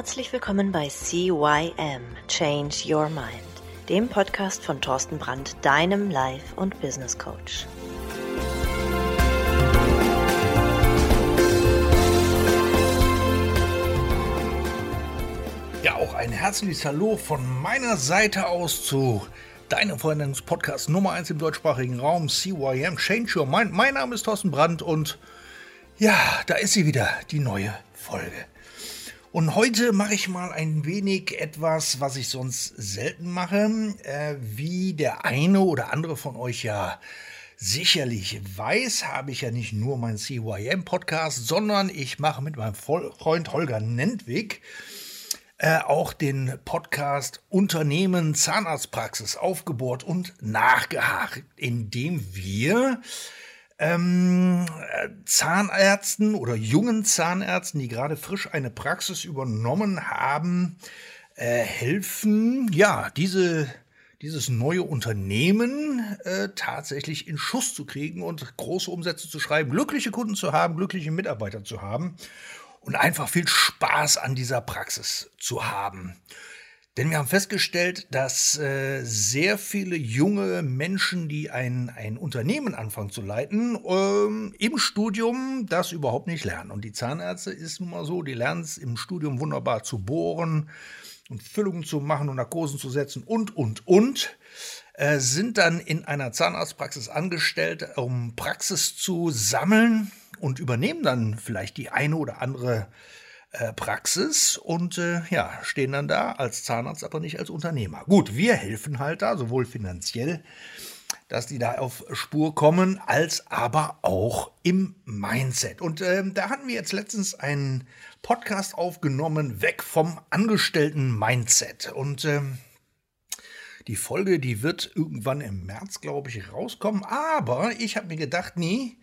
Herzlich willkommen bei CYM Change Your Mind, dem Podcast von Thorsten Brandt, deinem Life- und Business Coach. Ja, auch ein herzliches Hallo von meiner Seite aus zu deinem Freundins-Podcast Nummer 1 im deutschsprachigen Raum, CYM Change Your Mind. Mein Name ist Thorsten Brandt und ja, da ist sie wieder, die neue Folge. Und heute mache ich mal ein wenig etwas, was ich sonst selten mache. Äh, wie der eine oder andere von euch ja sicherlich weiß, habe ich ja nicht nur meinen CYM-Podcast, sondern ich mache mit meinem Freund Holger Nentwig äh, auch den Podcast Unternehmen Zahnarztpraxis aufgebohrt und nachgehakt, indem wir ähm, Zahnärzten oder jungen Zahnärzten, die gerade frisch eine Praxis übernommen haben, äh, helfen, ja, diese, dieses neue Unternehmen äh, tatsächlich in Schuss zu kriegen und große Umsätze zu schreiben, glückliche Kunden zu haben, glückliche Mitarbeiter zu haben und einfach viel Spaß an dieser Praxis zu haben. Denn wir haben festgestellt, dass äh, sehr viele junge Menschen, die ein, ein Unternehmen anfangen zu leiten, ähm, im Studium das überhaupt nicht lernen. Und die Zahnärzte ist nun mal so, die lernen es im Studium wunderbar zu bohren und Füllungen zu machen und Narkosen zu setzen und, und, und, äh, sind dann in einer Zahnarztpraxis angestellt, um Praxis zu sammeln und übernehmen dann vielleicht die eine oder andere äh, Praxis und äh, ja, stehen dann da als Zahnarzt, aber nicht als Unternehmer. Gut, wir helfen halt da, sowohl finanziell, dass die da auf Spur kommen, als aber auch im Mindset. Und ähm, da hatten wir jetzt letztens einen Podcast aufgenommen, weg vom Angestellten-Mindset. Und ähm, die Folge, die wird irgendwann im März, glaube ich, rauskommen. Aber ich habe mir gedacht, nee,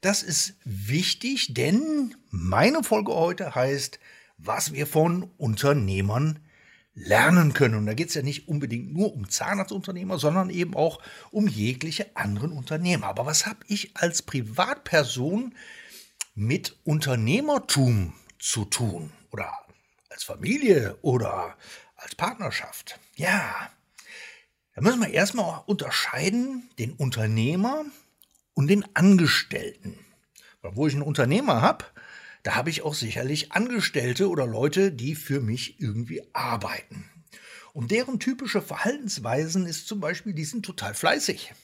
das ist wichtig, denn meine Folge heute heißt, was wir von Unternehmern lernen können. Und da geht es ja nicht unbedingt nur um Zahnarztunternehmer, sondern eben auch um jegliche anderen Unternehmer. Aber was habe ich als Privatperson mit Unternehmertum zu tun? Oder als Familie oder als Partnerschaft? Ja, da müssen wir erstmal unterscheiden den Unternehmer und den Angestellten. Weil wo ich einen Unternehmer habe, da habe ich auch sicherlich Angestellte oder Leute, die für mich irgendwie arbeiten. Und deren typische Verhaltensweisen ist zum Beispiel, die sind total fleißig.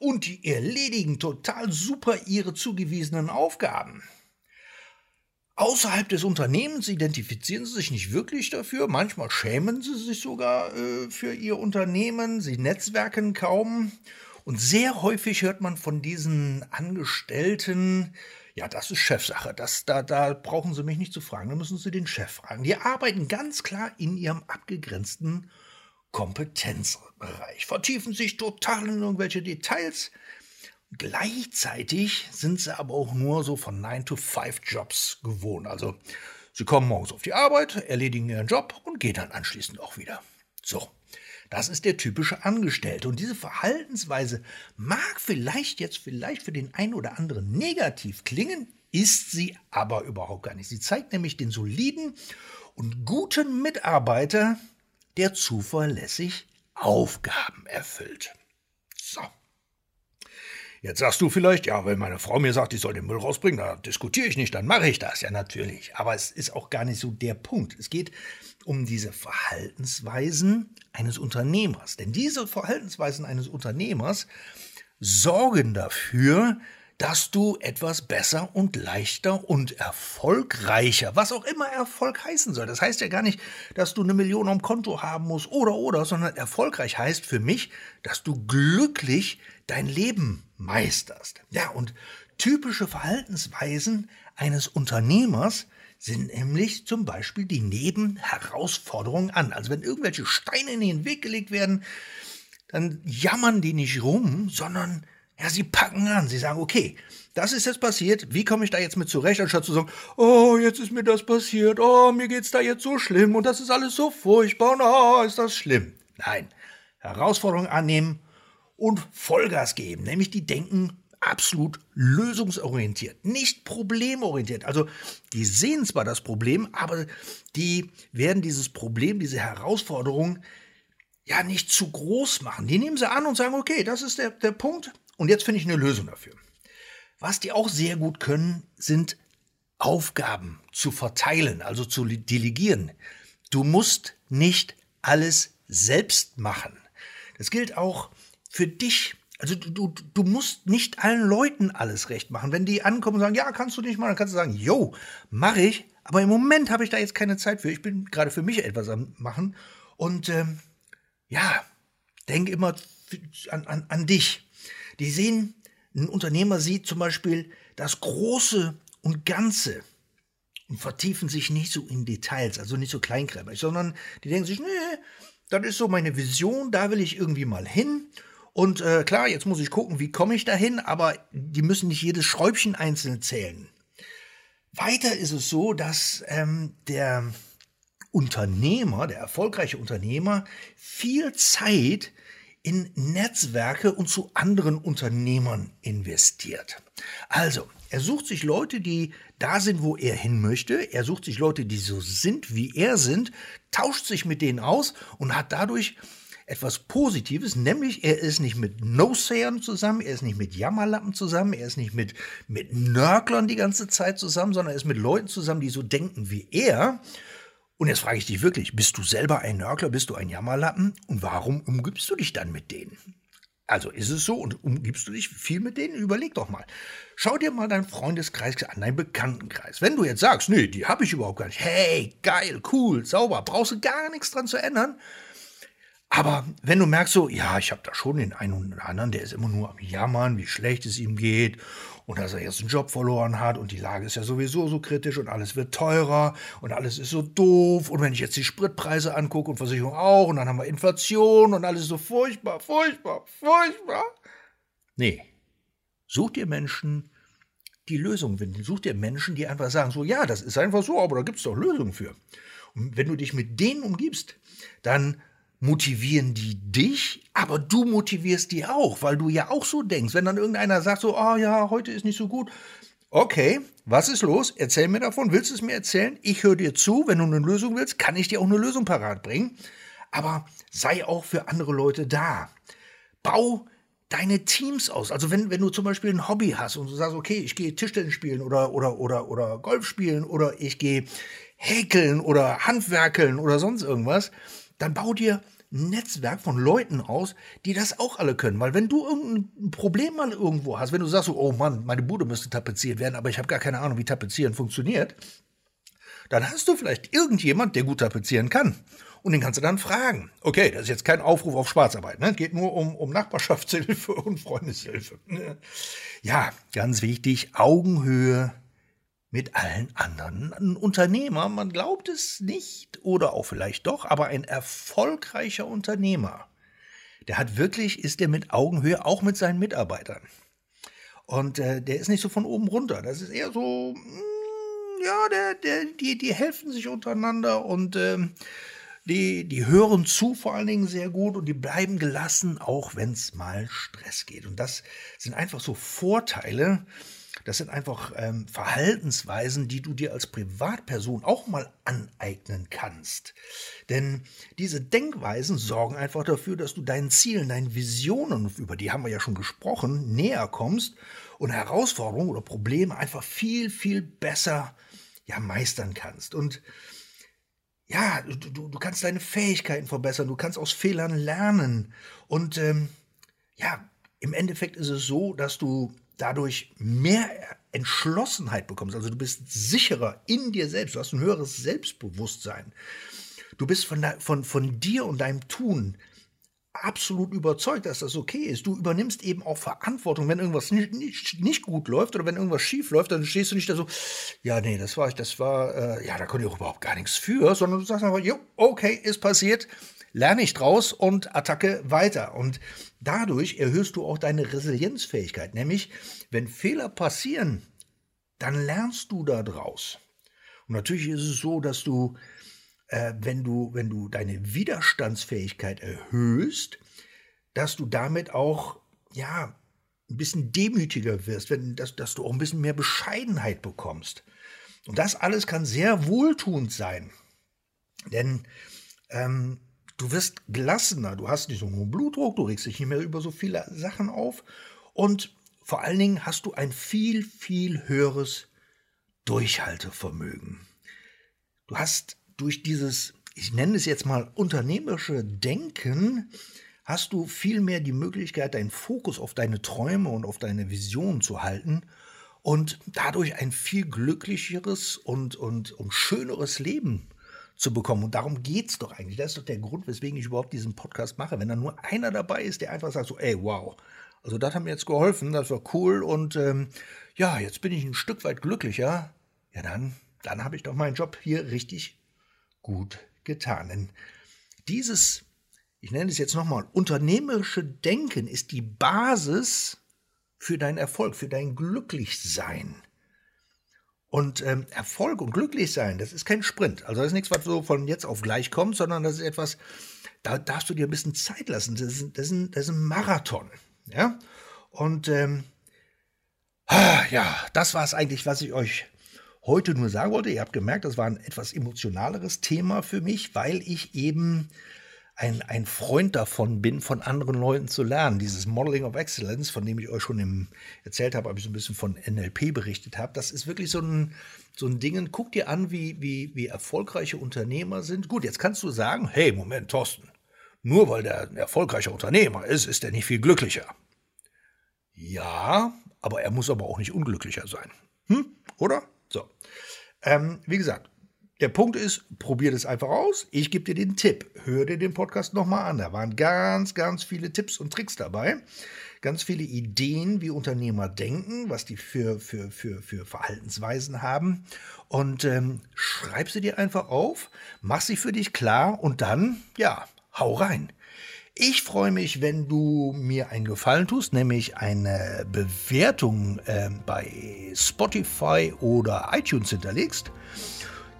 Und die erledigen total super ihre zugewiesenen Aufgaben. Außerhalb des Unternehmens identifizieren sie sich nicht wirklich dafür. Manchmal schämen sie sich sogar äh, für ihr Unternehmen. Sie netzwerken kaum. Und sehr häufig hört man von diesen Angestellten, ja, das ist Chefsache. Das, da, da brauchen Sie mich nicht zu fragen, da müssen Sie den Chef fragen. Die arbeiten ganz klar in ihrem abgegrenzten Kompetenzbereich, vertiefen sich total in irgendwelche Details. Gleichzeitig sind sie aber auch nur so von 9-to-5-Jobs gewohnt. Also sie kommen morgens auf die Arbeit, erledigen ihren Job und gehen dann anschließend auch wieder. So. Das ist der typische Angestellte. Und diese Verhaltensweise mag vielleicht jetzt vielleicht für den einen oder anderen negativ klingen, ist sie aber überhaupt gar nicht. Sie zeigt nämlich den soliden und guten Mitarbeiter, der zuverlässig Aufgaben erfüllt. So. Jetzt sagst du vielleicht, ja, wenn meine Frau mir sagt, ich soll den Müll rausbringen, da diskutiere ich nicht, dann mache ich das ja natürlich. Aber es ist auch gar nicht so der Punkt. Es geht um diese Verhaltensweisen eines Unternehmers. Denn diese Verhaltensweisen eines Unternehmers sorgen dafür, dass du etwas besser und leichter und erfolgreicher, was auch immer Erfolg heißen soll. Das heißt ja gar nicht, dass du eine Million am Konto haben musst oder oder, sondern erfolgreich heißt für mich, dass du glücklich dein Leben meisterst. Ja, und typische Verhaltensweisen eines Unternehmers sind nämlich zum Beispiel die Nebenherausforderungen an. Also wenn irgendwelche Steine in den Weg gelegt werden, dann jammern die nicht rum, sondern ja, sie packen an. Sie sagen, okay, das ist jetzt passiert. Wie komme ich da jetzt mit zurecht, anstatt zu sagen, oh, jetzt ist mir das passiert. Oh, mir geht's da jetzt so schlimm und das ist alles so furchtbar und oh, ist das schlimm. Nein, Herausforderungen annehmen und Vollgas geben. Nämlich die denken absolut lösungsorientiert, nicht problemorientiert. Also die sehen zwar das Problem, aber die werden dieses Problem, diese Herausforderung ja nicht zu groß machen. Die nehmen sie an und sagen, okay, das ist der, der Punkt und jetzt finde ich eine Lösung dafür. Was die auch sehr gut können, sind Aufgaben zu verteilen, also zu delegieren. Du musst nicht alles selbst machen. Das gilt auch dich. Also du, du, musst nicht allen Leuten alles recht machen. Wenn die ankommen und sagen, ja, kannst du nicht mal, dann kannst du sagen, jo, mache ich. Aber im Moment habe ich da jetzt keine Zeit für. Ich bin gerade für mich etwas am machen. Und ähm, ja, denk immer an, an, an dich. Die sehen, ein Unternehmer sieht zum Beispiel das Große und Ganze und vertiefen sich nicht so in Details, also nicht so kleinkrämig, sondern die denken sich, nee, das ist so meine Vision, da will ich irgendwie mal hin. Und äh, klar, jetzt muss ich gucken, wie komme ich da hin, aber die müssen nicht jedes Schräubchen einzeln zählen. Weiter ist es so, dass ähm, der Unternehmer, der erfolgreiche Unternehmer, viel Zeit in Netzwerke und zu anderen Unternehmern investiert. Also, er sucht sich Leute, die da sind, wo er hin möchte. Er sucht sich Leute, die so sind, wie er sind, tauscht sich mit denen aus und hat dadurch etwas Positives, nämlich er ist nicht mit No-Sayern zusammen, er ist nicht mit Jammerlappen zusammen, er ist nicht mit, mit Nörglern die ganze Zeit zusammen, sondern er ist mit Leuten zusammen, die so denken wie er. Und jetzt frage ich dich wirklich, bist du selber ein Nörgler, bist du ein Jammerlappen und warum umgibst du dich dann mit denen? Also ist es so und umgibst du dich viel mit denen? Überleg doch mal. Schau dir mal deinen Freundeskreis an, deinen Bekanntenkreis. Wenn du jetzt sagst, nee, die habe ich überhaupt gar nicht. Hey, geil, cool, sauber, brauchst du gar nichts dran zu ändern. Aber wenn du merkst so, ja, ich habe da schon den einen oder anderen, der ist immer nur am Jammern, wie schlecht es ihm geht und dass er jetzt einen Job verloren hat und die Lage ist ja sowieso so kritisch und alles wird teurer und alles ist so doof und wenn ich jetzt die Spritpreise angucke und Versicherung auch und dann haben wir Inflation und alles so furchtbar, furchtbar, furchtbar. Nee, such dir Menschen, die Lösungen finden. Such dir Menschen, die einfach sagen so, ja, das ist einfach so, aber da gibt es doch Lösungen für. Und wenn du dich mit denen umgibst, dann motivieren die dich, aber du motivierst die auch, weil du ja auch so denkst. Wenn dann irgendeiner sagt so, oh ja, heute ist nicht so gut. Okay, was ist los? Erzähl mir davon. Willst du es mir erzählen? Ich höre dir zu. Wenn du eine Lösung willst, kann ich dir auch eine Lösung parat bringen. Aber sei auch für andere Leute da. Bau deine Teams aus. Also wenn, wenn du zum Beispiel ein Hobby hast und du sagst, okay, ich gehe Tischtennis spielen oder, oder, oder, oder Golf spielen oder ich gehe häkeln oder handwerkeln oder sonst irgendwas, dann bau dir ein Netzwerk von Leuten aus, die das auch alle können. Weil wenn du irgendein Problem mal irgendwo hast, wenn du sagst, oh Mann, meine Bude müsste tapeziert werden, aber ich habe gar keine Ahnung, wie tapezieren funktioniert, dann hast du vielleicht irgendjemand, der gut tapezieren kann. Und den kannst du dann fragen. Okay, das ist jetzt kein Aufruf auf Schwarzarbeit, ne? Geht nur um, um Nachbarschaftshilfe und Freundeshilfe. Ja, ganz wichtig, Augenhöhe mit allen anderen. Ein Unternehmer, man glaubt es nicht oder auch vielleicht doch, aber ein erfolgreicher Unternehmer, der hat wirklich, ist der mit Augenhöhe auch mit seinen Mitarbeitern. Und äh, der ist nicht so von oben runter. Das ist eher so, mh, hm, ja, der, der, die, die helfen sich untereinander und ähm, die, die hören zu vor allen Dingen sehr gut und die bleiben gelassen, auch wenn es mal Stress geht. Und das sind einfach so Vorteile, das sind einfach ähm, Verhaltensweisen, die du dir als Privatperson auch mal aneignen kannst. Denn diese Denkweisen sorgen einfach dafür, dass du deinen Zielen, deinen Visionen, über die haben wir ja schon gesprochen, näher kommst und Herausforderungen oder Probleme einfach viel, viel besser ja, meistern kannst. Und ja, du, du kannst deine Fähigkeiten verbessern, du kannst aus Fehlern lernen. Und ähm, ja, im Endeffekt ist es so, dass du dadurch mehr Entschlossenheit bekommst. Also du bist sicherer in dir selbst, du hast ein höheres Selbstbewusstsein. Du bist von, von, von dir und deinem Tun absolut überzeugt, dass das okay ist. Du übernimmst eben auch Verantwortung, wenn irgendwas nicht, nicht, nicht gut läuft oder wenn irgendwas schief läuft, dann stehst du nicht da so, ja, nee, das war ich, das war, äh, ja, da konnte ich auch überhaupt gar nichts für, sondern du sagst einfach, jo, okay, ist passiert, lerne ich draus und attacke weiter. Und dadurch erhöhst du auch deine Resilienzfähigkeit. Nämlich, wenn Fehler passieren, dann lernst du da draus. Und natürlich ist es so, dass du, äh, wenn du, wenn du deine Widerstandsfähigkeit erhöhst, dass du damit auch, ja, ein bisschen demütiger wirst, wenn, dass, dass du auch ein bisschen mehr Bescheidenheit bekommst. Und das alles kann sehr wohltuend sein. Denn ähm, du wirst gelassener, du hast nicht so einen hohen Blutdruck, du regst dich nicht mehr über so viele Sachen auf und vor allen Dingen hast du ein viel, viel höheres Durchhaltevermögen. Du hast durch dieses, ich nenne es jetzt mal unternehmerische Denken, hast du viel mehr die Möglichkeit, deinen Fokus auf deine Träume und auf deine Vision zu halten und dadurch ein viel glücklicheres und, und, und schöneres Leben zu bekommen. Und darum geht es doch eigentlich. Das ist doch der Grund, weswegen ich überhaupt diesen Podcast mache. Wenn da nur einer dabei ist, der einfach sagt so, ey, wow, also das hat mir jetzt geholfen, das war cool und ähm, ja, jetzt bin ich ein Stück weit glücklicher. Ja, dann, dann habe ich doch meinen Job hier richtig gut getan. Denn dieses, ich nenne es jetzt nochmal, unternehmerische Denken ist die Basis für deinen Erfolg, für dein Glücklichsein. Und ähm, Erfolg und Glücklichsein, das ist kein Sprint. Also das ist nichts, was so von jetzt auf gleich kommt, sondern das ist etwas, da darfst du dir ein bisschen Zeit lassen. Das ist, das ist, ein, das ist ein Marathon. Ja? Und ähm, ah, ja, das war es eigentlich, was ich euch heute nur sagen wollte. Ihr habt gemerkt, das war ein etwas emotionaleres Thema für mich, weil ich eben ein, ein Freund davon bin, von anderen Leuten zu lernen. Dieses Modeling of Excellence, von dem ich euch schon im, erzählt habe, habe ich so ein bisschen von NLP berichtet habe, das ist wirklich so ein, so ein Ding. Guck dir an, wie, wie, wie erfolgreiche Unternehmer sind. Gut, jetzt kannst du sagen, hey, Moment, Thorsten, nur weil der ein erfolgreicher Unternehmer ist, ist er nicht viel glücklicher. Ja, aber er muss aber auch nicht unglücklicher sein. Hm? Oder? So. Ähm, wie gesagt, der Punkt ist, probier das einfach aus. Ich gebe dir den Tipp. Hör dir den Podcast nochmal an. Da waren ganz, ganz viele Tipps und Tricks dabei. Ganz viele Ideen, wie Unternehmer denken, was die für, für, für, für Verhaltensweisen haben. Und ähm, schreib sie dir einfach auf, mach sie für dich klar und dann, ja, hau rein. Ich freue mich, wenn du mir einen Gefallen tust, nämlich eine Bewertung äh, bei Spotify oder iTunes hinterlegst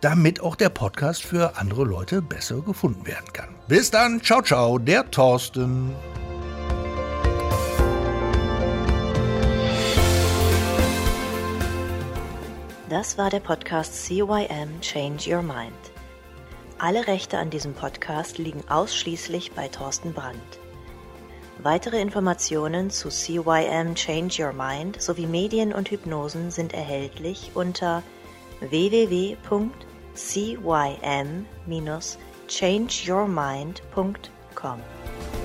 damit auch der Podcast für andere Leute besser gefunden werden kann. Bis dann, ciao, ciao, der Thorsten. Das war der Podcast CYM Change Your Mind. Alle Rechte an diesem Podcast liegen ausschließlich bei Thorsten Brandt. Weitere Informationen zu CYM Change Your Mind sowie Medien und Hypnosen sind erhältlich unter www.cym-changeyourmind.com.